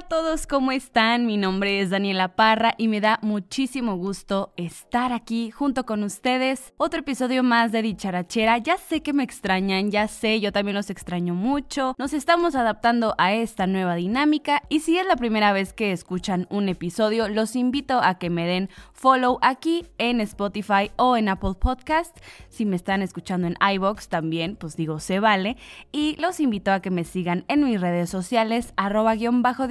A todos, ¿cómo están? Mi nombre es Daniela Parra y me da muchísimo gusto estar aquí junto con ustedes. Otro episodio más de Dicharachera. Ya sé que me extrañan, ya sé, yo también los extraño mucho. Nos estamos adaptando a esta nueva dinámica y si es la primera vez que escuchan un episodio, los invito a que me den follow aquí en Spotify o en Apple Podcast. Si me están escuchando en iBox también, pues digo, se vale. Y los invito a que me sigan en mis redes sociales, arroba guion bajo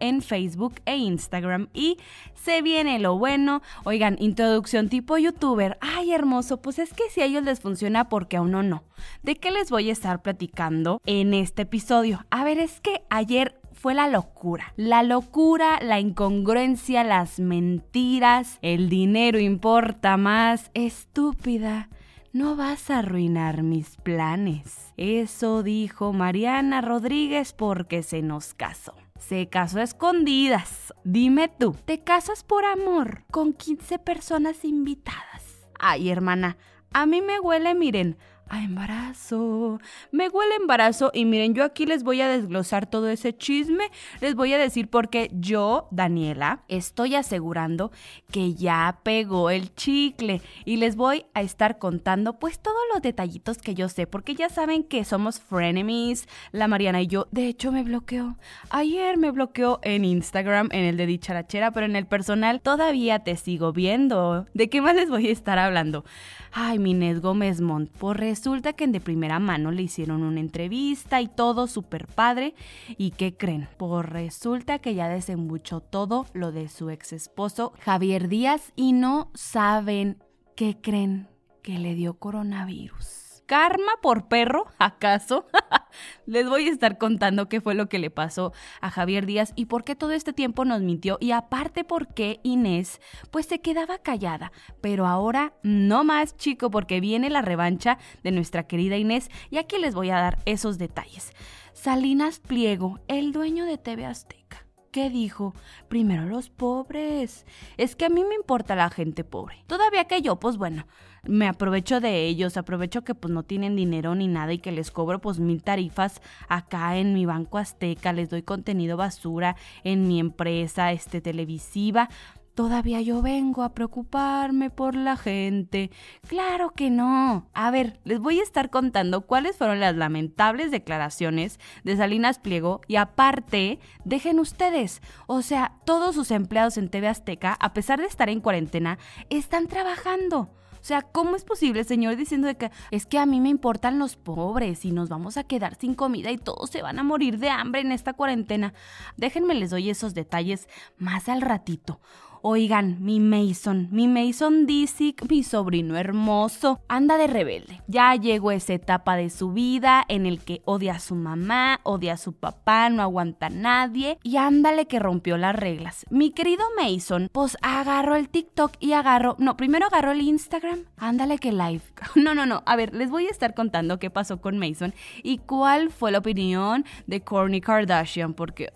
en Facebook e Instagram. Y se viene lo bueno. Oigan, introducción tipo youtuber. Ay, hermoso, pues es que si a ellos les funciona, porque a uno no. ¿De qué les voy a estar platicando en este episodio? A ver, es que ayer fue la locura. La locura, la incongruencia, las mentiras, el dinero importa más. Estúpida. No vas a arruinar mis planes. Eso dijo Mariana Rodríguez porque se nos casó. Se casó a escondidas. Dime tú, ¿te casas por amor con 15 personas invitadas? Ay, hermana, a mí me huele, miren, a embarazo. Me huele embarazo y miren, yo aquí les voy a desglosar todo ese chisme. Les voy a decir porque yo, Daniela, estoy asegurando que ya pegó el chicle y les voy a estar contando pues todos los detallitos que yo sé porque ya saben que somos frenemies, la Mariana y yo. De hecho me bloqueó. Ayer me bloqueó en Instagram, en el de dicharachera, pero en el personal todavía te sigo viendo. ¿De qué más les voy a estar hablando? Ay, Minés Gómez Mont, por resulta que de primera mano le hicieron una entrevista y todo súper padre. ¿Y qué creen? Pues resulta que ya desembuchó todo lo de su ex esposo Javier Díaz y no saben qué creen que le dio coronavirus karma por perro, ¿acaso? Les voy a estar contando qué fue lo que le pasó a Javier Díaz y por qué todo este tiempo nos mintió y aparte por qué Inés pues se quedaba callada. Pero ahora no más chico porque viene la revancha de nuestra querida Inés y aquí les voy a dar esos detalles. Salinas Pliego, el dueño de TV Azteca. ¿Qué dijo? Primero los pobres. Es que a mí me importa la gente pobre. Todavía que yo, pues bueno, me aprovecho de ellos, aprovecho que pues no tienen dinero ni nada y que les cobro pues mil tarifas acá en mi banco azteca, les doy contenido basura en mi empresa este televisiva. Todavía yo vengo a preocuparme por la gente. Claro que no. A ver, les voy a estar contando cuáles fueron las lamentables declaraciones de Salinas Pliego y aparte, dejen ustedes, o sea, todos sus empleados en TV Azteca, a pesar de estar en cuarentena, están trabajando. O sea, ¿cómo es posible, señor, diciendo de que es que a mí me importan los pobres y nos vamos a quedar sin comida y todos se van a morir de hambre en esta cuarentena? Déjenme les doy esos detalles más al ratito. Oigan, mi Mason, mi Mason Disick, mi sobrino hermoso, anda de rebelde. Ya llegó esa etapa de su vida en el que odia a su mamá, odia a su papá, no aguanta a nadie y ándale que rompió las reglas. Mi querido Mason, pues agarró el TikTok y agarró, no, primero agarró el Instagram, ándale que live. No, no, no, a ver, les voy a estar contando qué pasó con Mason y cuál fue la opinión de Kourtney Kardashian porque...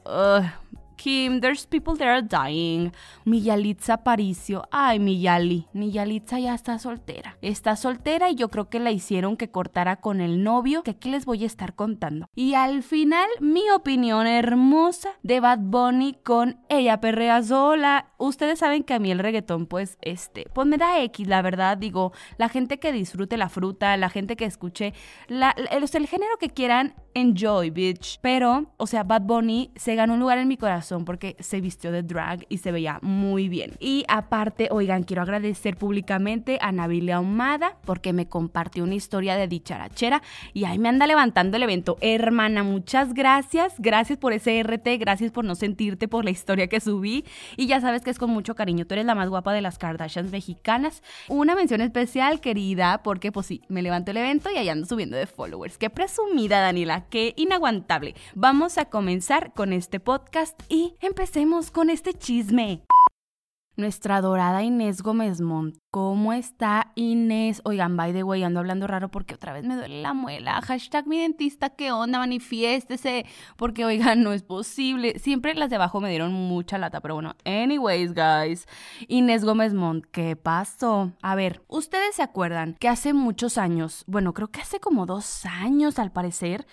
Kim, there's people that are dying. Mi Yalitza Paricio. Ay, mi Yali. Ya está soltera. Está soltera y yo creo que la hicieron que cortara con el novio, que aquí les voy a estar contando. Y al final, mi opinión hermosa de Bad Bunny con Ella Perrea Sola. Ustedes saben que a mí el reggaetón, pues, este, pues me da X, la verdad. Digo, la gente que disfrute la fruta, la gente que escuche, el género que quieran, enjoy, bitch. Pero, o sea, Bad Bunny se ganó un lugar en mi corazón porque se vistió de drag y se veía muy bien. Y aparte, oigan, quiero agradecer públicamente a Nabile Ahumada porque me compartió una historia de dicharachera y ahí me anda levantando el evento. Hermana, muchas gracias. Gracias por ese RT, gracias por no sentirte por la historia que subí. Y ya sabes que es con mucho cariño. Tú eres la más guapa de las Kardashians mexicanas. Una mención especial, querida, porque pues sí, me levanto el evento y ahí ando subiendo de followers. Qué presumida, Daniela, qué inaguantable. Vamos a comenzar con este podcast empecemos con este chisme nuestra adorada Inés Gómez Mont. ¿Cómo está Inés? Oigan, by the way, ando hablando raro porque otra vez me duele la muela. Hashtag mi dentista, ¿qué onda? Manifiéstese. Porque, oigan, no es posible. Siempre las de abajo me dieron mucha lata, pero bueno. Anyways, guys. Inés Gómez Mont, ¿qué pasó? A ver, ¿ustedes se acuerdan que hace muchos años, bueno, creo que hace como dos años al parecer,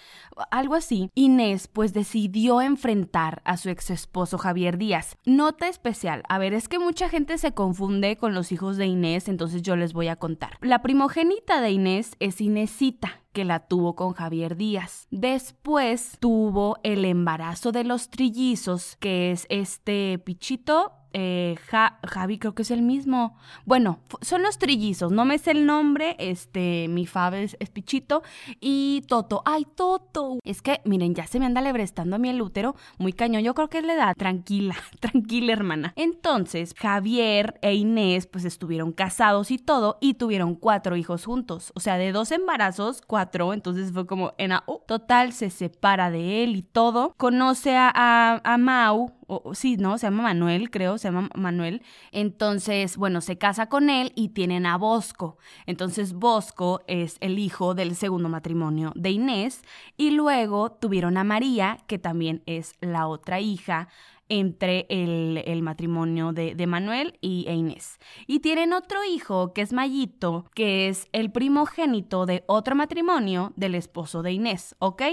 algo así, Inés pues decidió enfrentar a su ex esposo Javier Díaz. Nota especial. A ver, es que mucha gente se confunde con los hijos de Inés, entonces yo les voy a contar. La primogénita de Inés es Inésita que la tuvo con Javier Díaz. Después tuvo el embarazo de los trillizos, que es este Pichito, eh, Javi creo que es el mismo. Bueno, son los trillizos, no me sé el nombre, este, mi Fab es, Pichito y Toto. Ay, Toto. Es que, miren, ya se me anda lebrestando a mí el útero, muy cañón. Yo creo que es la edad. Tranquila, tranquila, hermana. Entonces, Javier e Inés, pues estuvieron casados y todo, y tuvieron cuatro hijos juntos. O sea, de dos embarazos, cuatro. Entonces fue como en a, total, se separa de él y todo. Conoce a, a, a Mau, sí, ¿no? Se llama Manuel, creo, se llama Manuel. Entonces, bueno, se casa con él y tienen a Bosco. Entonces, Bosco es el hijo del segundo matrimonio de Inés. Y luego tuvieron a María, que también es la otra hija entre el, matrimonio de, de, Manuel y e Inés. Y tienen otro hijo que es Mayito, que es el primogénito de otro matrimonio del esposo de Inés, ¿ok?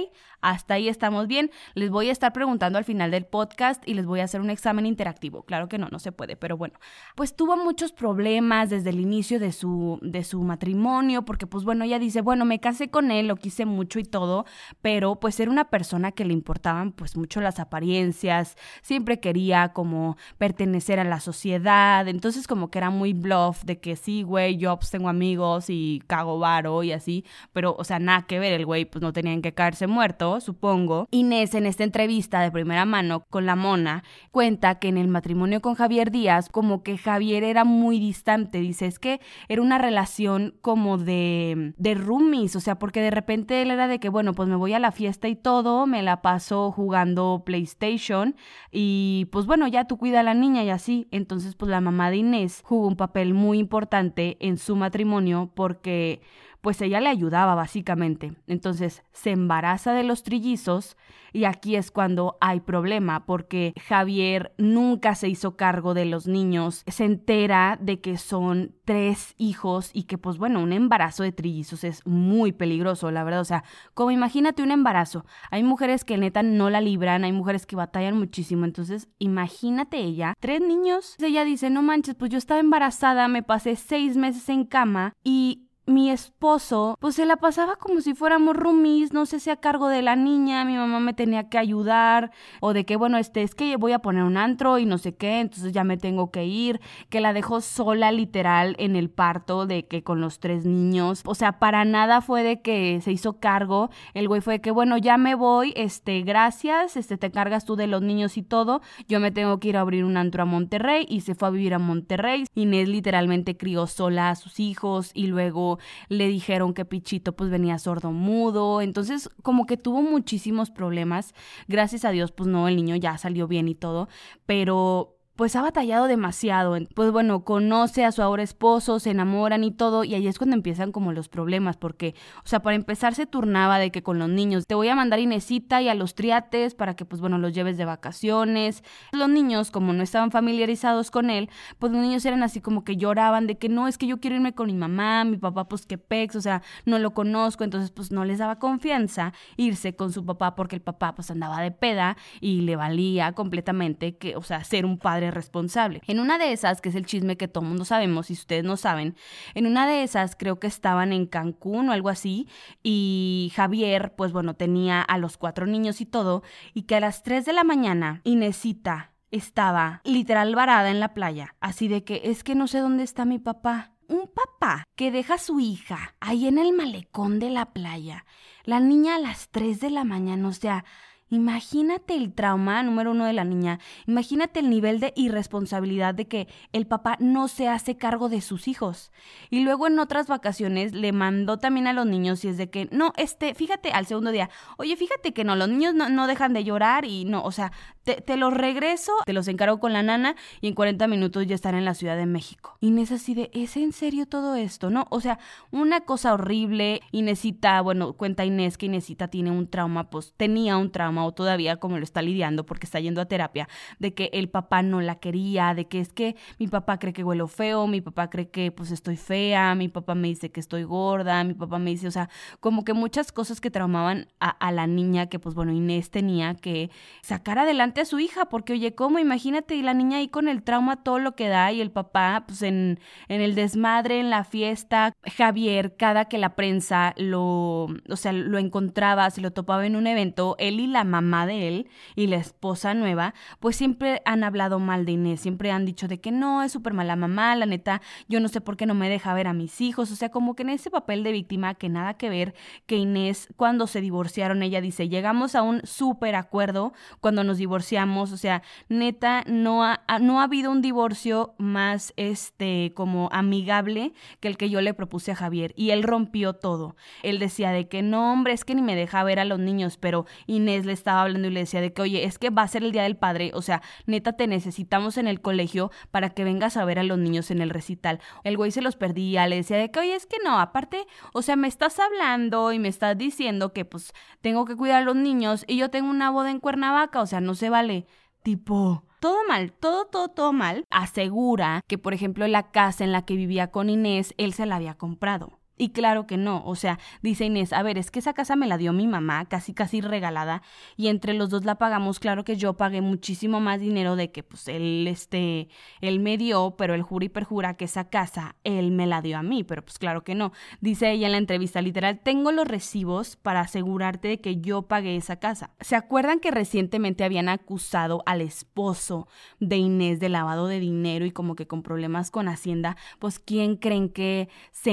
Hasta ahí estamos bien. Les voy a estar preguntando al final del podcast y les voy a hacer un examen interactivo. Claro que no, no se puede, pero bueno. Pues tuvo muchos problemas desde el inicio de su, de su matrimonio, porque pues bueno, ella dice, bueno, me casé con él, lo quise mucho y todo, pero pues era una persona que le importaban pues mucho las apariencias, siempre quería como pertenecer a la sociedad, entonces como que era muy bluff de que sí, güey, yo pues tengo amigos y cago varo y así, pero o sea, nada que ver, el güey pues no tenían que caerse muerto supongo, Inés en esta entrevista de primera mano con la mona cuenta que en el matrimonio con Javier Díaz como que Javier era muy distante, dice, es que era una relación como de, de roomies, o sea, porque de repente él era de que, bueno, pues me voy a la fiesta y todo, me la paso jugando PlayStation y pues bueno, ya tú cuida a la niña y así, entonces pues la mamá de Inés jugó un papel muy importante en su matrimonio porque pues ella le ayudaba básicamente. Entonces se embaraza de los trillizos y aquí es cuando hay problema porque Javier nunca se hizo cargo de los niños, se entera de que son tres hijos y que pues bueno, un embarazo de trillizos es muy peligroso, la verdad, o sea, como imagínate un embarazo, hay mujeres que neta no la libran, hay mujeres que batallan muchísimo, entonces imagínate ella, tres niños, ella dice, no manches, pues yo estaba embarazada, me pasé seis meses en cama y mi esposo, pues se la pasaba como si fuéramos roomies, no sé si a cargo de la niña, mi mamá me tenía que ayudar, o de que, bueno, este, es que voy a poner un antro y no sé qué, entonces ya me tengo que ir, que la dejó sola literal en el parto, de que con los tres niños, o sea, para nada fue de que se hizo cargo, el güey fue de que, bueno, ya me voy, este, gracias, este, te cargas tú de los niños y todo, yo me tengo que ir a abrir un antro a Monterrey, y se fue a vivir a Monterrey, Inés literalmente crió sola a sus hijos, y luego le dijeron que Pichito pues venía sordo mudo, entonces como que tuvo muchísimos problemas, gracias a Dios pues no, el niño ya salió bien y todo, pero pues ha batallado demasiado. Pues bueno, conoce a su ahora esposo, se enamoran y todo, y ahí es cuando empiezan como los problemas, porque, o sea, para empezar se turnaba de que con los niños, te voy a mandar Inesita y a los triates para que, pues bueno, los lleves de vacaciones. Los niños, como no estaban familiarizados con él, pues los niños eran así como que lloraban de que no, es que yo quiero irme con mi mamá, mi papá, pues que pex, o sea, no lo conozco, entonces pues no les daba confianza irse con su papá porque el papá pues andaba de peda y le valía completamente que, o sea, ser un padre responsable. En una de esas, que es el chisme que todo mundo sabemos, y ustedes no saben, en una de esas creo que estaban en Cancún o algo así, y Javier, pues bueno, tenía a los cuatro niños y todo, y que a las 3 de la mañana Inesita estaba literal varada en la playa, así de que es que no sé dónde está mi papá. Un papá que deja a su hija ahí en el malecón de la playa, la niña a las 3 de la mañana, o sea, Imagínate el trauma número uno de la niña. Imagínate el nivel de irresponsabilidad de que el papá no se hace cargo de sus hijos. Y luego en otras vacaciones le mandó también a los niños y es de que, no, este, fíjate al segundo día, oye, fíjate que no, los niños no, no dejan de llorar y no, o sea, te, los regreso, te los encargo con la nana y en 40 minutos ya están en la Ciudad de México. Inés así de, ¿es en serio todo esto? ¿No? O sea, una cosa horrible. Inesita, bueno, cuenta Inés que Inesita tiene un trauma, pues tenía un trauma o todavía como lo está lidiando porque está yendo a terapia, de que el papá no la quería, de que es que mi papá cree que huelo feo, mi papá cree que pues estoy fea, mi papá me dice que estoy gorda, mi papá me dice, o sea, como que muchas cosas que traumaban a, a la niña que pues bueno, Inés tenía que sacar adelante a su hija, porque oye, ¿cómo? Imagínate, y la niña ahí con el trauma todo lo que da y el papá pues en, en el desmadre, en la fiesta, Javier, cada que la prensa lo, o sea, lo encontraba, se lo topaba en un evento, él y la mamá de él y la esposa nueva, pues siempre han hablado mal de Inés, siempre han dicho de que no, es súper mala mamá, la neta, yo no sé por qué no me deja ver a mis hijos, o sea, como que en ese papel de víctima que nada que ver, que Inés cuando se divorciaron, ella dice, llegamos a un súper acuerdo cuando nos divorciamos, o sea, neta, no ha, no ha habido un divorcio más, este, como amigable que el que yo le propuse a Javier y él rompió todo. Él decía de que no, hombre, es que ni me deja ver a los niños, pero Inés le estaba hablando y le decía de que, oye, es que va a ser el Día del Padre, o sea, neta, te necesitamos en el colegio para que vengas a ver a los niños en el recital. El güey se los perdía, le decía de que, oye, es que no, aparte, o sea, me estás hablando y me estás diciendo que pues tengo que cuidar a los niños y yo tengo una boda en Cuernavaca, o sea, no se vale. Tipo, todo mal, todo, todo, todo mal. Asegura que, por ejemplo, la casa en la que vivía con Inés, él se la había comprado. Y claro que no, o sea, dice Inés, a ver, es que esa casa me la dio mi mamá, casi casi regalada, y entre los dos la pagamos, claro que yo pagué muchísimo más dinero de que pues él, este, él me dio, pero él jura y perjura que esa casa él me la dio a mí, pero pues claro que no. Dice ella en la entrevista, literal, tengo los recibos para asegurarte de que yo pagué esa casa. ¿Se acuerdan que recientemente habían acusado al esposo de Inés de lavado de dinero y como que con problemas con Hacienda? Pues ¿quién creen que se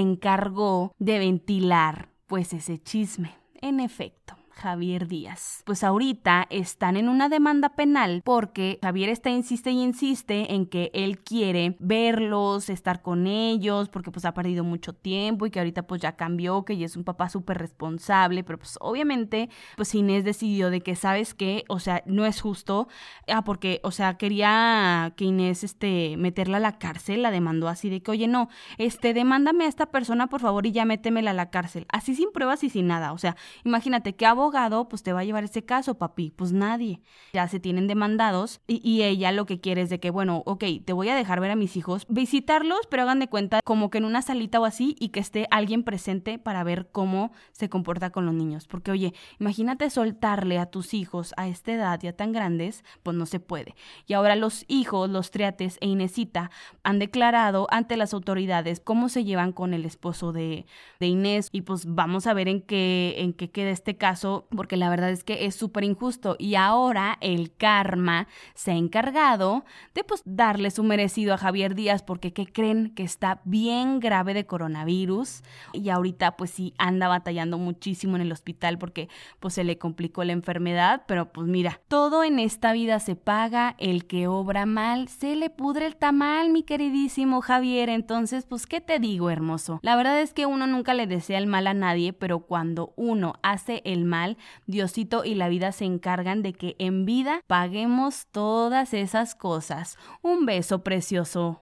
de ventilar pues ese chisme. En efecto, Javier Díaz. Pues ahorita están en una demanda penal porque Javier está insiste y insiste en que él quiere verlos, estar con ellos, porque pues ha perdido mucho tiempo y que ahorita pues ya cambió, que ya es un papá súper responsable, pero pues obviamente pues Inés decidió de que sabes que, o sea, no es justo, ah, porque, o sea, quería que Inés, este, meterla a la cárcel, la demandó así de que, oye, no, este, demándame a esta persona por favor y ya métemela a la cárcel, así sin pruebas y sin nada, o sea, imagínate que hago abogado pues te va a llevar ese caso, papi? Pues nadie. Ya se tienen demandados y, y, ella lo que quiere es de que, bueno, ok, te voy a dejar ver a mis hijos, visitarlos, pero hagan de cuenta como que en una salita o así y que esté alguien presente para ver cómo se comporta con los niños. Porque, oye, imagínate soltarle a tus hijos a esta edad ya tan grandes, pues no se puede. Y ahora los hijos, los triates e Inesita han declarado ante las autoridades cómo se llevan con el esposo de, de Inés y pues vamos a ver en qué, en qué queda este caso porque la verdad es que es súper injusto. Y ahora el karma se ha encargado de pues darle su merecido a Javier Díaz porque ¿qué creen? Que está bien grave de coronavirus. Y ahorita pues sí anda batallando muchísimo en el hospital porque pues se le complicó la enfermedad, pero pues mira, todo en esta vida se paga, el que obra mal se le pudre el tamal, mi queridísimo Javier, entonces pues ¿qué te digo, hermoso? La verdad es que uno nunca le desea el mal a nadie, pero cuando uno hace el mal Diosito y la vida se encargan de que en vida paguemos todas esas cosas. Un beso precioso.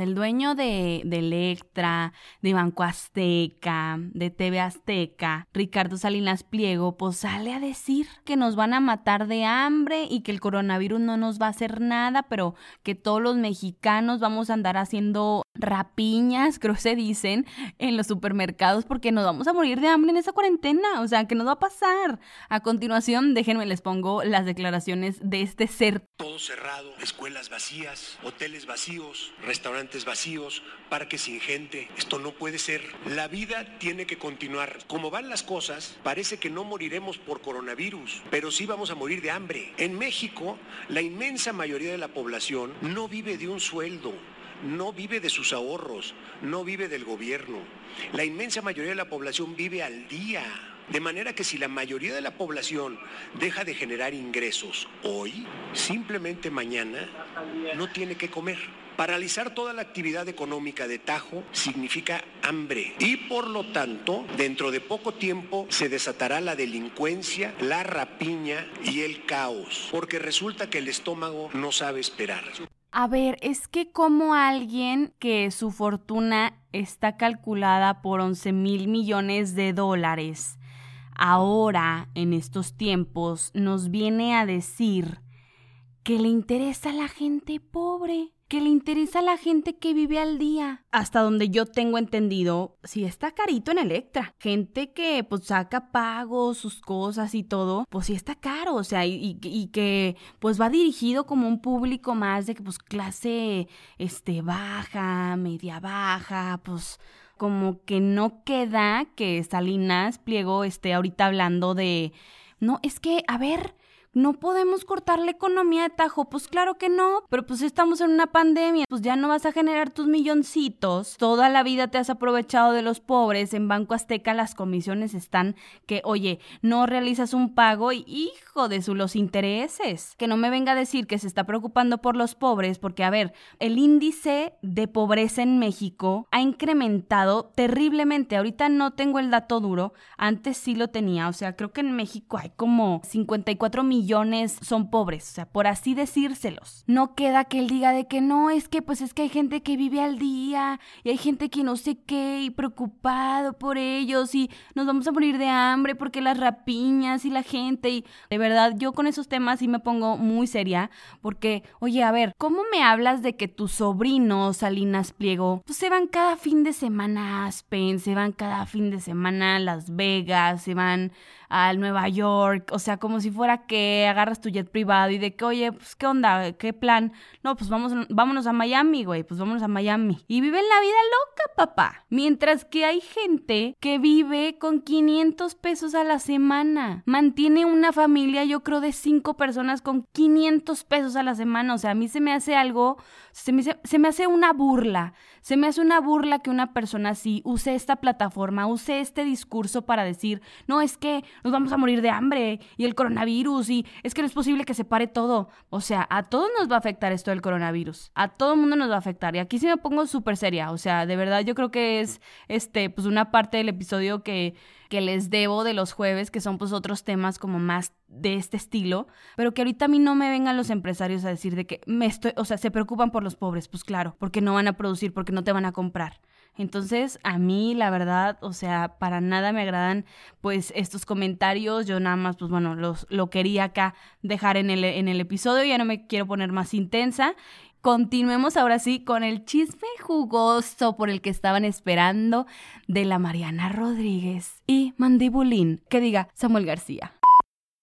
El dueño de, de Electra, de Banco Azteca, de TV Azteca, Ricardo Salinas Pliego, pues sale a decir que nos van a matar de hambre y que el coronavirus no nos va a hacer nada, pero que todos los mexicanos vamos a andar haciendo rapiñas, creo se dicen, en los supermercados porque nos vamos a morir de hambre en esa cuarentena. O sea, que nos va a pasar? A continuación, déjenme les pongo las declaraciones de este ser. Todo cerrado, escuelas vacías, hoteles vacíos, restaurantes vacíos, parques sin gente. Esto no puede ser. La vida tiene que continuar. Como van las cosas, parece que no moriremos por coronavirus, pero sí vamos a morir de hambre. En México, la inmensa mayoría de la población no vive de un sueldo no vive de sus ahorros, no vive del gobierno. La inmensa mayoría de la población vive al día. De manera que si la mayoría de la población deja de generar ingresos hoy, simplemente mañana no tiene que comer. Paralizar toda la actividad económica de Tajo significa hambre y por lo tanto, dentro de poco tiempo se desatará la delincuencia, la rapiña y el caos, porque resulta que el estómago no sabe esperar. A ver, es que como alguien que su fortuna está calculada por 11 mil millones de dólares, ahora, en estos tiempos, nos viene a decir que le interesa a la gente pobre que le interesa a la gente que vive al día. Hasta donde yo tengo entendido, si está carito en Electra. Gente que pues saca pagos, sus cosas y todo, pues sí está caro, o sea, y, y, que pues va dirigido como un público más de que pues clase este baja, media baja, pues como que no queda que Salinas Pliego esté ahorita hablando de no, es que, a ver, no podemos cortar la economía de tajo. Pues claro que no, pero pues estamos en una pandemia, pues ya no vas a generar tus milloncitos. Toda la vida te has aprovechado de los pobres. En Banco Azteca las comisiones están que, oye, no realizas un pago y hijo de su los intereses. Que no me venga a decir que se está preocupando por los pobres, porque a ver, el índice de pobreza en México ha incrementado terriblemente. Ahorita no tengo el dato duro, antes sí lo tenía, o sea, creo que en México hay como 54 millones millones son pobres, o sea, por así decírselos. No queda que él diga de que no, es que pues es que hay gente que vive al día y hay gente que no sé qué y preocupado por ellos y nos vamos a morir de hambre porque las rapiñas y la gente y de verdad yo con esos temas sí me pongo muy seria porque, oye, a ver, ¿cómo me hablas de que tus sobrinos, Salinas Pliego, pues se van cada fin de semana a Aspen, se van cada fin de semana a Las Vegas, se van al Nueva York, o sea, como si fuera que agarras tu jet privado y de que, oye, pues, ¿qué onda? ¿Qué plan? No, pues vamos, vámonos a Miami, güey, pues vámonos a Miami. Y viven la vida loca, papá. Mientras que hay gente que vive con 500 pesos a la semana. Mantiene una familia, yo creo, de cinco personas con 500 pesos a la semana. O sea, a mí se me hace algo, se me, se me hace una burla. Se me hace una burla que una persona así use esta plataforma, use este discurso para decir, no, es que nos vamos a morir de hambre y el coronavirus y es que no es posible que se pare todo. O sea, a todos nos va a afectar esto del coronavirus. A todo el mundo nos va a afectar. Y aquí sí me pongo súper seria. O sea, de verdad yo creo que es este, pues una parte del episodio que, que les debo de los jueves, que son pues otros temas como más de este estilo, pero que ahorita a mí no me vengan los empresarios a decir de que me estoy, o sea, se preocupan por los pobres, pues claro, porque no van a producir, porque no te van a comprar. Entonces, a mí, la verdad, o sea, para nada me agradan, pues, estos comentarios. Yo nada más, pues, bueno, los, lo quería acá dejar en el, en el episodio. Ya no me quiero poner más intensa. Continuemos ahora sí con el chisme jugoso por el que estaban esperando de la Mariana Rodríguez y Mandibulín, que diga Samuel García.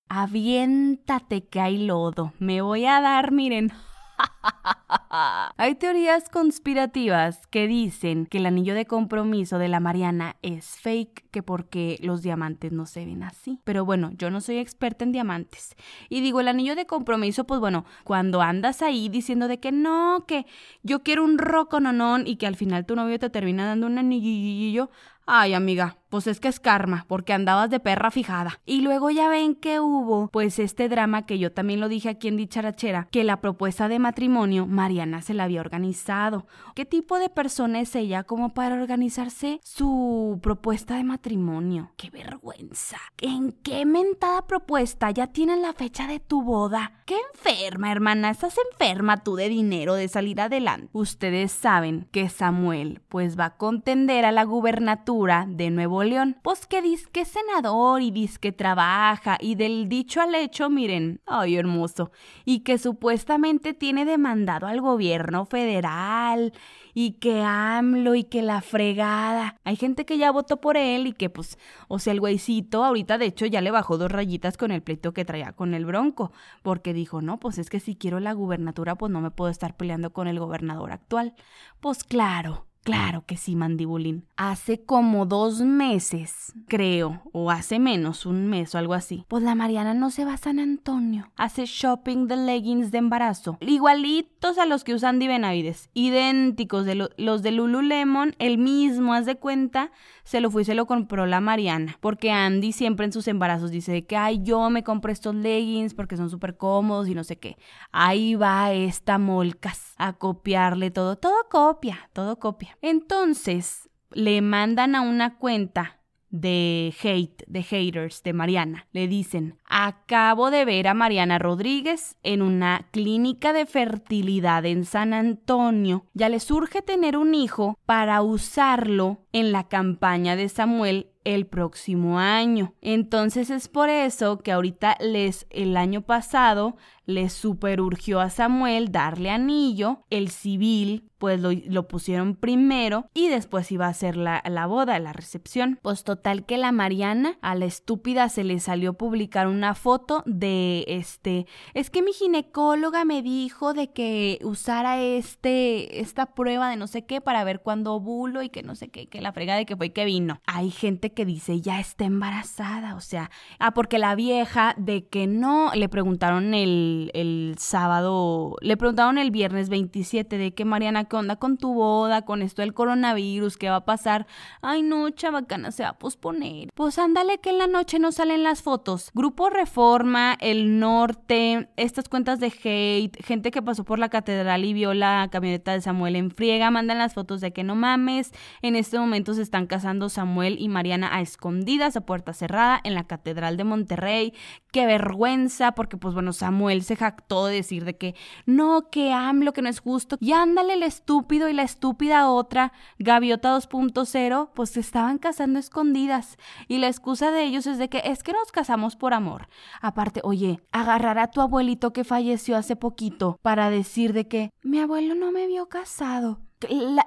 Aviéntate que hay lodo. Me voy a dar, miren. Hay teorías conspirativas que dicen que el anillo de compromiso de la Mariana es fake, que porque los diamantes no se ven así. Pero bueno, yo no soy experta en diamantes. Y digo, el anillo de compromiso, pues bueno, cuando andas ahí diciendo de que no, que yo quiero un roco nonón y que al final tu novio te termina dando un anillo, Ay, amiga, pues es que es karma, porque andabas de perra fijada. Y luego ya ven que hubo, pues este drama que yo también lo dije aquí en Dicharachera, que la propuesta de matrimonio Mariana se la había organizado. ¿Qué tipo de persona es ella como para organizarse su propuesta de matrimonio? ¡Qué vergüenza! ¿En qué mentada propuesta ya tienes la fecha de tu boda? ¡Qué enferma, hermana! Estás enferma tú de dinero, de salir adelante. Ustedes saben que Samuel pues va a contender a la gubernatura de Nuevo León. Pues que dice que es senador y dice que trabaja y del dicho al hecho, miren, ay hermoso, y que supuestamente tiene demandado al gobierno federal y que AMLO y que la fregada. Hay gente que ya votó por él y que pues, o sea, el güeycito ahorita de hecho ya le bajó dos rayitas con el pleito que traía con el bronco, porque dijo, no, pues es que si quiero la gubernatura pues no me puedo estar peleando con el gobernador actual. Pues claro, Claro que sí, mandibulín. Hace como dos meses, creo, o hace menos, un mes o algo así. Pues la Mariana no se va a San Antonio. Hace shopping de leggings de embarazo. Igualitos a los que usan Benavides. Idénticos de los de Lululemon. El mismo, haz de cuenta, se lo fue y se lo compró la Mariana. Porque Andy siempre en sus embarazos dice que, ay, yo me compré estos leggings porque son súper cómodos y no sé qué. Ahí va esta molcas a copiarle todo. Todo copia, todo copia. Entonces le mandan a una cuenta de hate, de haters de Mariana. Le dicen, acabo de ver a Mariana Rodríguez en una clínica de fertilidad en San Antonio. Ya le surge tener un hijo para usarlo en la campaña de Samuel el próximo año. Entonces es por eso que ahorita les el año pasado le superurgió a Samuel darle anillo, el civil pues lo, pusieron primero y después iba a ser la, la, boda, la recepción. Pues total que la Mariana a la estúpida se le salió publicar una foto de este, es que mi ginecóloga me dijo de que usara este, esta prueba de no sé qué para ver cuándo ovulo y que no sé qué, que la frega de que fue que vino. Hay gente que dice ya está embarazada, o sea, ah, porque la vieja de que no, le preguntaron el el, sábado, le preguntaron el viernes 27 de que Mariana, ¿qué onda con tu boda? Con esto del coronavirus, ¿qué va a pasar? Ay, no, chavacana, se va a posponer. Pues ándale que en la noche no salen las fotos. Grupo Reforma, El Norte, estas cuentas de hate, gente que pasó por la catedral y vio la camioneta de Samuel en friega, mandan las fotos de que no mames. En este momento se están casando Samuel y Mariana a escondidas, a puerta cerrada, en la catedral de Monterrey. Qué vergüenza, porque pues bueno, Samuel se jactó de decir de que no, que AMLO, que no es justo. Y ándale el estúpido y la estúpida otra, Gaviota 2.0, pues se estaban casando escondidas. Y la excusa de ellos es de que es que nos casamos por amor. Aparte, oye, agarrar a tu abuelito que falleció hace poquito para decir de que mi abuelo no me vio casado.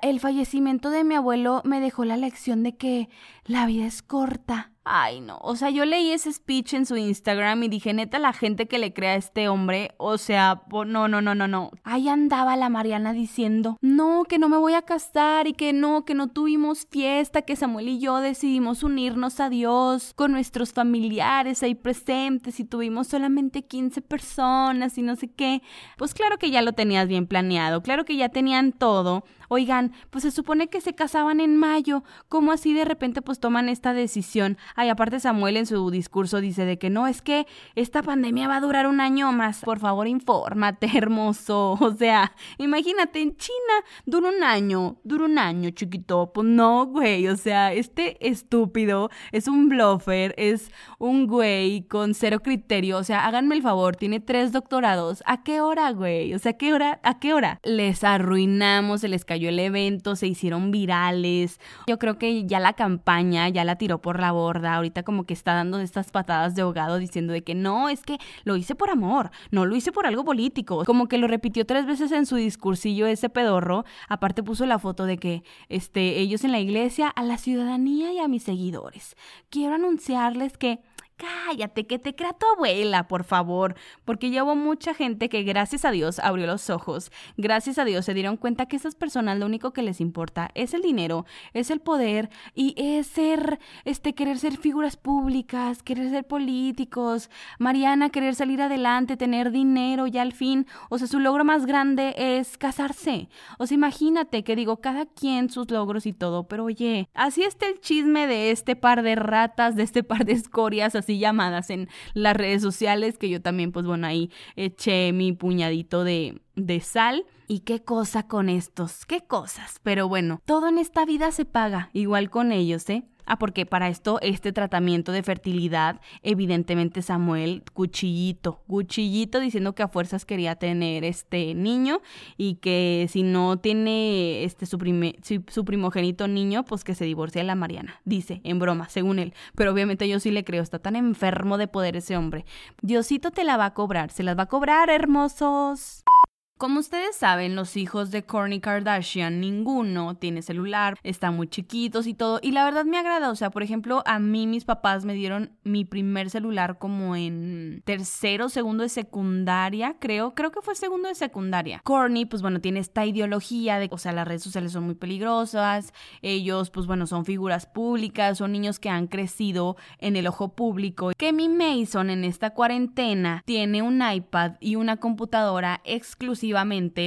El fallecimiento de mi abuelo me dejó la lección de que la vida es corta Ay, no. O sea, yo leí ese speech en su Instagram y dije, neta, la gente que le crea a este hombre, o sea, no, no, no, no, no. Ahí andaba la Mariana diciendo, no, que no me voy a casar y que no, que no tuvimos fiesta, que Samuel y yo decidimos unirnos a Dios con nuestros familiares ahí presentes y tuvimos solamente 15 personas y no sé qué. Pues claro que ya lo tenías bien planeado, claro que ya tenían todo. Oigan, pues se supone que se casaban en mayo, ¿cómo así de repente pues toman esta decisión? Ay, aparte Samuel en su discurso dice de que no, es que esta pandemia va a durar un año más. Por favor, infórmate, hermoso. O sea, imagínate, en China dura un año, dura un año, chiquito. Pues no, güey, o sea, este estúpido es un bluffer, es un güey con cero criterio. O sea, háganme el favor, tiene tres doctorados. ¿A qué hora, güey? O sea, ¿a qué hora? ¿A qué hora? Les arruinamos, se les el evento, se hicieron virales. Yo creo que ya la campaña ya la tiró por la borda ahorita como que está dando estas patadas de ahogado diciendo de que no, es que lo hice por amor, no lo hice por algo político. Como que lo repitió tres veces en su discursillo ese pedorro. Aparte puso la foto de que este, ellos en la iglesia, a la ciudadanía y a mis seguidores. Quiero anunciarles que cállate, que te crea tu abuela, por favor, porque ya hubo mucha gente que gracias a Dios abrió los ojos, gracias a Dios se dieron cuenta que esas personas lo único que les importa es el dinero, es el poder y es ser, este, querer ser figuras públicas, querer ser políticos, Mariana querer salir adelante, tener dinero y al fin, o sea, su logro más grande es casarse, o sea, imagínate que digo, cada quien sus logros y todo, pero oye, así está el chisme de este par de ratas, de este par de escorias, así llamadas en las redes sociales, que yo también, pues bueno, ahí eché mi puñadito de, de sal. ¿Y qué cosa con estos? ¿Qué cosas? Pero bueno, todo en esta vida se paga, igual con ellos, ¿eh? Ah, porque para esto, este tratamiento de fertilidad, evidentemente Samuel, cuchillito, cuchillito diciendo que a fuerzas quería tener este niño y que si no tiene este su, su primogénito niño, pues que se divorcie de la Mariana. Dice, en broma, según él. Pero obviamente yo sí le creo, está tan enfermo de poder ese hombre. Diosito te la va a cobrar, se las va a cobrar, hermosos. Como ustedes saben, los hijos de Kourtney Kardashian, ninguno tiene celular, están muy chiquitos y todo. Y la verdad me agrada, o sea, por ejemplo, a mí mis papás me dieron mi primer celular como en tercero, segundo de secundaria, creo, creo que fue segundo de secundaria. Kourtney, pues bueno, tiene esta ideología de, o sea, las redes sociales son muy peligrosas, ellos, pues bueno, son figuras públicas, son niños que han crecido en el ojo público. Que mi Mason en esta cuarentena tiene un iPad y una computadora exclusiva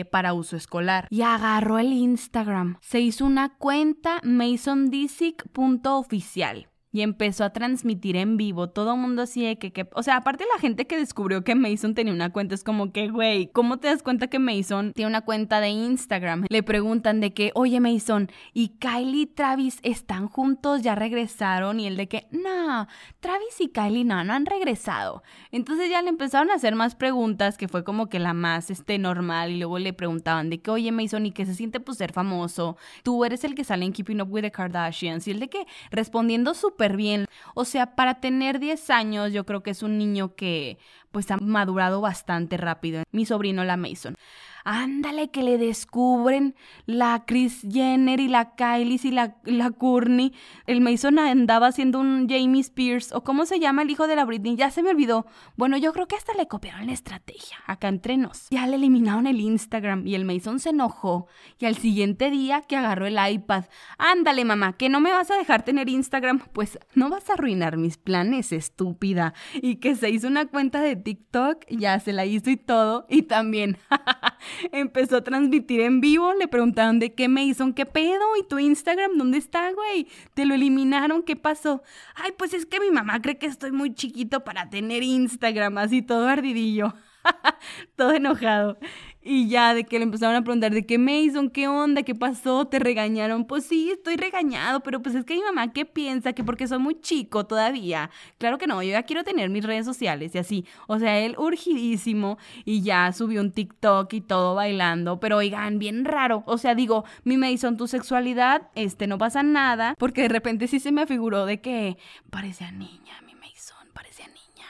para uso escolar. Y agarró el Instagram. Se hizo una cuenta masondisic.oficial y empezó a transmitir en vivo. Todo el mundo así de que, que, o sea, aparte la gente que descubrió que Mason tenía una cuenta, es como que, güey, ¿cómo te das cuenta que Mason tiene una cuenta de Instagram? Le preguntan de que, oye Mason, ¿y Kylie y Travis están juntos? ¿Ya regresaron? Y él de que, no, Travis y Kylie no, no han regresado. Entonces ya le empezaron a hacer más preguntas, que fue como que la más, este, normal, y luego le preguntaban de que, oye Mason, ¿y qué se siente pues ser famoso? Tú eres el que sale en Keeping Up with the Kardashians. Y él de que, respondiendo súper bien. O sea, para tener 10 años yo creo que es un niño que pues ha madurado bastante rápido. Mi sobrino la Mason ándale que le descubren la Chris Jenner y la Kylie y la, la Courtney. El Mason andaba haciendo un Jamie Spears o cómo se llama el hijo de la Britney, ya se me olvidó. Bueno, yo creo que hasta le copiaron la estrategia, acá entre nos. Ya le eliminaron el Instagram y el Mason se enojó y al siguiente día que agarró el iPad, ándale mamá, que no me vas a dejar tener Instagram, pues no vas a arruinar mis planes, estúpida. Y que se hizo una cuenta de TikTok, ya se la hizo y todo, y también empezó a transmitir en vivo, le preguntaron de qué hizo, qué pedo, y tu Instagram, ¿dónde está, güey? ¿Te lo eliminaron? ¿Qué pasó? Ay, pues es que mi mamá cree que estoy muy chiquito para tener Instagram, así todo ardidillo. todo enojado. Y ya de que le empezaron a preguntar de qué Mason, qué onda, qué pasó, te regañaron. Pues sí, estoy regañado, pero pues es que mi mamá, ¿qué piensa? Que porque soy muy chico todavía. Claro que no, yo ya quiero tener mis redes sociales y así. O sea, él urgidísimo y ya subió un TikTok y todo bailando. Pero oigan, bien raro. O sea, digo, mi Mason, tu sexualidad, este, no pasa nada. Porque de repente sí se me figuró de que parecía niña, mi Mason, parecía niña.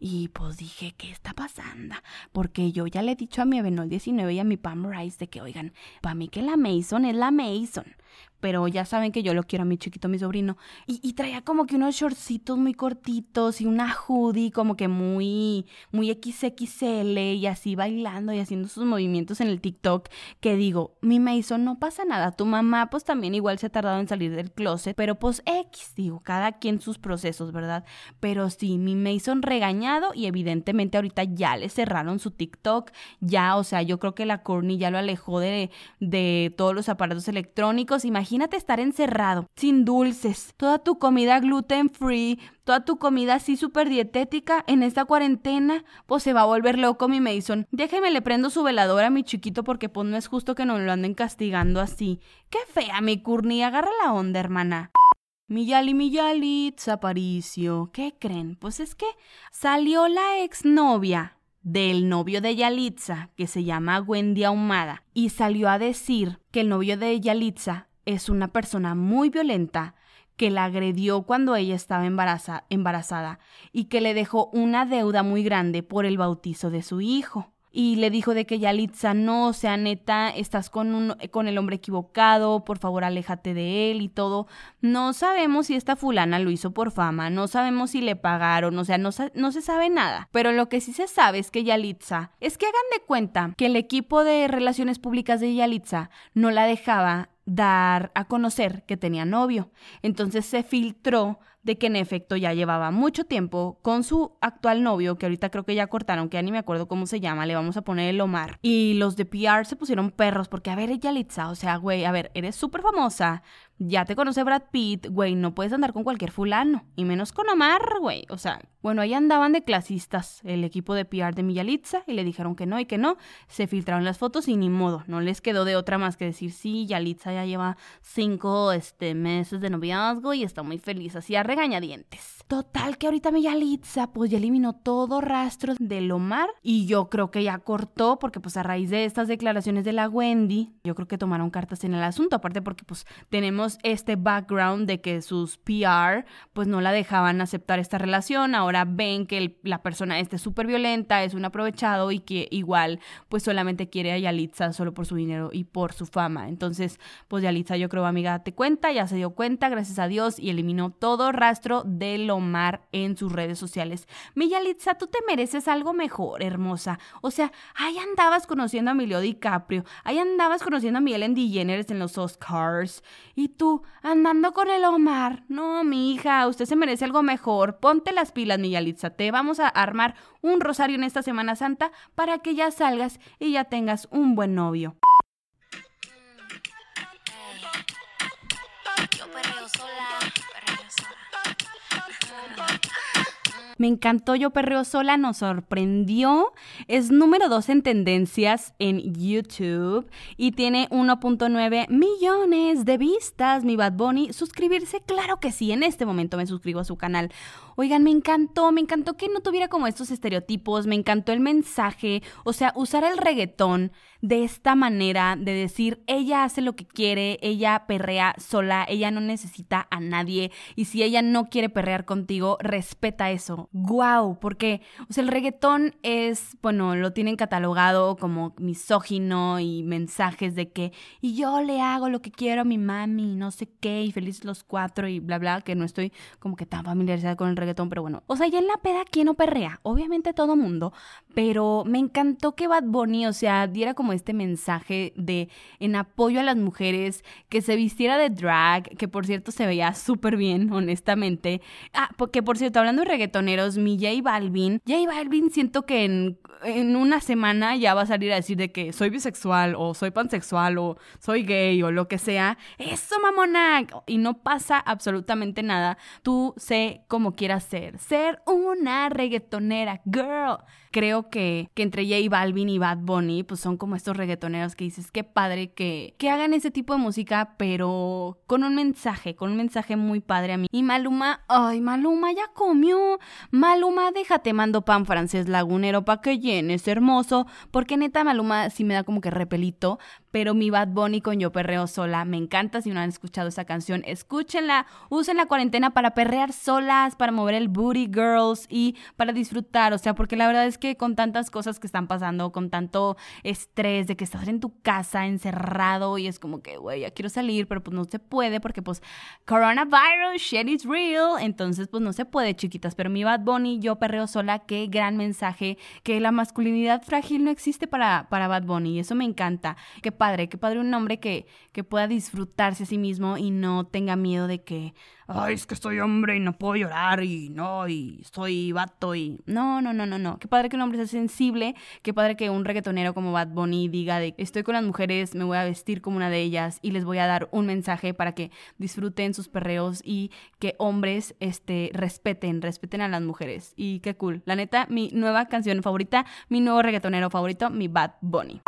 Y pues dije, ¿qué está pasando? Porque yo ya le he dicho a mi Avenol 19 y a mi Pam Rice de que, oigan, para mí que la Mason es la Mason pero ya saben que yo lo quiero a mi chiquito, mi sobrino. Y, traía como que unos shortcitos muy cortitos y una hoodie como que muy, muy XXL y así bailando y haciendo sus movimientos en el TikTok. Que digo, mi Mason, no pasa nada. Tu mamá, pues también igual se ha tardado en salir del closet, pero pues X, digo, cada quien sus procesos, ¿verdad? Pero sí, mi Mason regañado y evidentemente ahorita ya le cerraron su TikTok. Ya, o sea, yo creo que la Courtney ya lo alejó de, de todos los aparatos electrónicos. Imagínate Imagínate estar encerrado, sin dulces, toda tu comida gluten free, toda tu comida así súper dietética en esta cuarentena, pues se va a volver loco mi Mason. Déjeme le prendo su veladora a mi chiquito porque pues no es justo que nos lo anden castigando así. Qué fea mi Courtney, agarra la onda, hermana. Miyali Miyali, Aparicio, ¿qué creen? Pues es que salió la exnovia del novio de Yalitza, que se llama Wendy Ahumada, y salió a decir que el novio de Yalitza es una persona muy violenta que la agredió cuando ella estaba embarazada y que le dejó una deuda muy grande por el bautizo de su hijo. Y le dijo de que Yalitza no, o sea, neta, estás con, un, con el hombre equivocado, por favor aléjate de él y todo. No sabemos si esta fulana lo hizo por fama, no sabemos si le pagaron, o sea, no, no se sabe nada. Pero lo que sí se sabe es que Yalitza, es que hagan de cuenta que el equipo de relaciones públicas de Yalitza no la dejaba dar a conocer que tenía novio. Entonces se filtró de que en efecto ya llevaba mucho tiempo con su actual novio, que ahorita creo que ya cortaron, que ya ni me acuerdo cómo se llama, le vamos a poner el Omar. Y los de PR se pusieron perros porque, a ver, ella Litza, o sea, güey, a ver, eres súper famosa, ya te conoce Brad Pitt, güey, no puedes andar con cualquier fulano, y menos con Omar, güey. O sea, bueno, ahí andaban de clasistas el equipo de PR de Miyalitza y le dijeron que no y que no. Se filtraron las fotos y ni modo, no les quedó de otra más que decir, sí, Yalitza ya lleva cinco este, meses de noviazgo y está muy feliz, así regañadientes. Total que ahorita Miyalitza pues ya eliminó todo rastro del Omar y yo creo que ya cortó porque pues a raíz de estas declaraciones de la Wendy, yo creo que tomaron cartas en el asunto, aparte porque pues tenemos este background de que sus PR pues no la dejaban aceptar esta relación, ahora ven que la persona este es súper violenta, es un aprovechado y que igual pues solamente quiere a Yalitza solo por su dinero y por su fama. Entonces pues Yalitza yo creo amiga te cuenta, ya se dio cuenta, gracias a Dios y eliminó todo rastro de Lomar en sus redes sociales. Mi Yalitza, tú te mereces algo mejor, hermosa. O sea, ahí andabas conociendo a Emilio DiCaprio, ahí andabas conociendo a Miguel DeGeneres en los Oscars y tú andando con el Omar. No, mi hija, usted se merece algo mejor. Ponte las pilas, mi Yalitza. Te vamos a armar un rosario en esta Semana Santa para que ya salgas y ya tengas un buen novio. Me encantó Yo Perreo Sola, nos sorprendió. Es número 2 en tendencias en YouTube y tiene 1.9 millones de vistas. Mi Bad Bunny, suscribirse, claro que sí, en este momento me suscribo a su canal. Oigan, me encantó, me encantó que no tuviera como estos estereotipos, me encantó el mensaje, o sea, usar el reggaetón de esta manera, de decir, ella hace lo que quiere, ella perrea sola, ella no necesita a nadie, y si ella no quiere perrear contigo, respeta eso. ¡Guau! Porque, o sea, el reggaetón es, bueno, lo tienen catalogado como misógino y mensajes de que, y yo le hago lo que quiero a mi mami, no sé qué, y felices los cuatro, y bla, bla, que no estoy como que tan familiarizada con el reggaetón pero bueno. O sea, ya en la peda, ¿quién no perrea? Obviamente todo mundo, pero me encantó que Bad Bunny, o sea, diera como este mensaje de en apoyo a las mujeres, que se vistiera de drag, que por cierto se veía súper bien, honestamente. Ah, porque por cierto, hablando de reggaetoneros, mi J Balvin, J Balvin siento que en, en una semana ya va a salir a decir de que soy bisexual o soy pansexual o soy gay o lo que sea. Eso, mamona. Y no pasa absolutamente nada. Tú sé como quieras ser, ser una reggaetonera girl. Creo que, que entre J Balvin y Bad Bunny, pues son como estos reggaetoneros que dices, qué padre que, que hagan ese tipo de música, pero con un mensaje, con un mensaje muy padre a mí. Y Maluma, ay, Maluma ya comió. Maluma, déjate, mando pan francés lagunero pa' que llenes, hermoso. Porque neta, Maluma sí me da como que repelito, pero mi Bad Bunny con Yo Perreo Sola me encanta. Si no han escuchado esa canción, escúchenla. Usen la cuarentena para perrear solas, para mover el booty girls y para disfrutar. O sea, porque la verdad es que con tantas cosas que están pasando, con tanto estrés de que estás en tu casa encerrado y es como que, güey, ya quiero salir, pero pues no se puede porque pues coronavirus, shit is real. Entonces, pues no se puede, chiquitas. Pero mi Bad Bunny, Yo Perreo Sola, qué gran mensaje, que la masculinidad frágil no existe para, para Bad Bunny y eso me encanta. Que padre, qué padre un hombre que, que pueda disfrutarse a sí mismo y no tenga miedo de que, ay, es que soy hombre y no puedo llorar y no, y soy vato y... No, no, no, no, no. Qué padre que un hombre sea sensible, qué padre que un reggaetonero como Bad Bunny diga de, estoy con las mujeres, me voy a vestir como una de ellas y les voy a dar un mensaje para que disfruten sus perreos y que hombres, este, respeten, respeten a las mujeres. Y qué cool. La neta, mi nueva canción favorita, mi nuevo reggaetonero favorito, mi Bad Bunny.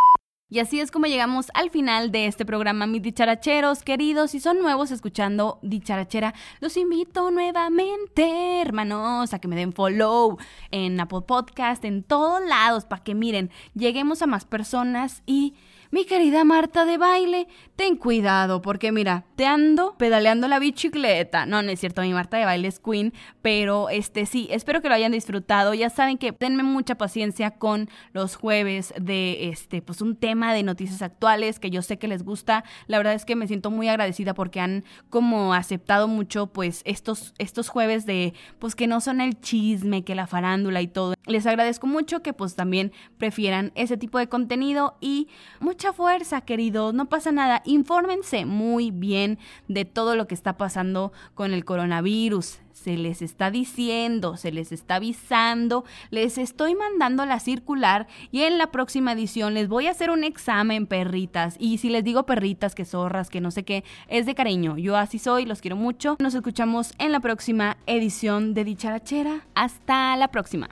Y así es como llegamos al final de este programa, mis dicharacheros queridos. Si son nuevos escuchando Dicharachera, los invito nuevamente, hermanos, a que me den follow en Apple Podcast, en todos lados, para que miren, lleguemos a más personas y mi querida Marta de baile, ten cuidado porque mira, te ando pedaleando la bicicleta. No, no es cierto, mi Marta de baile es queen, pero este sí, espero que lo hayan disfrutado. Ya saben que denme mucha paciencia con los jueves de este, pues un tema de noticias actuales que yo sé que les gusta. La verdad es que me siento muy agradecida porque han como aceptado mucho pues estos estos jueves de pues que no son el chisme, que la farándula y todo. Les agradezco mucho que pues también prefieran ese tipo de contenido y mucha fuerza, queridos, no pasa nada. Infórmense muy bien de todo lo que está pasando con el coronavirus se les está diciendo, se les está avisando, les estoy mandando la circular y en la próxima edición les voy a hacer un examen, perritas. Y si les digo perritas, que zorras, que no sé qué, es de cariño. Yo así soy, los quiero mucho. Nos escuchamos en la próxima edición de Dicharachera. Hasta la próxima.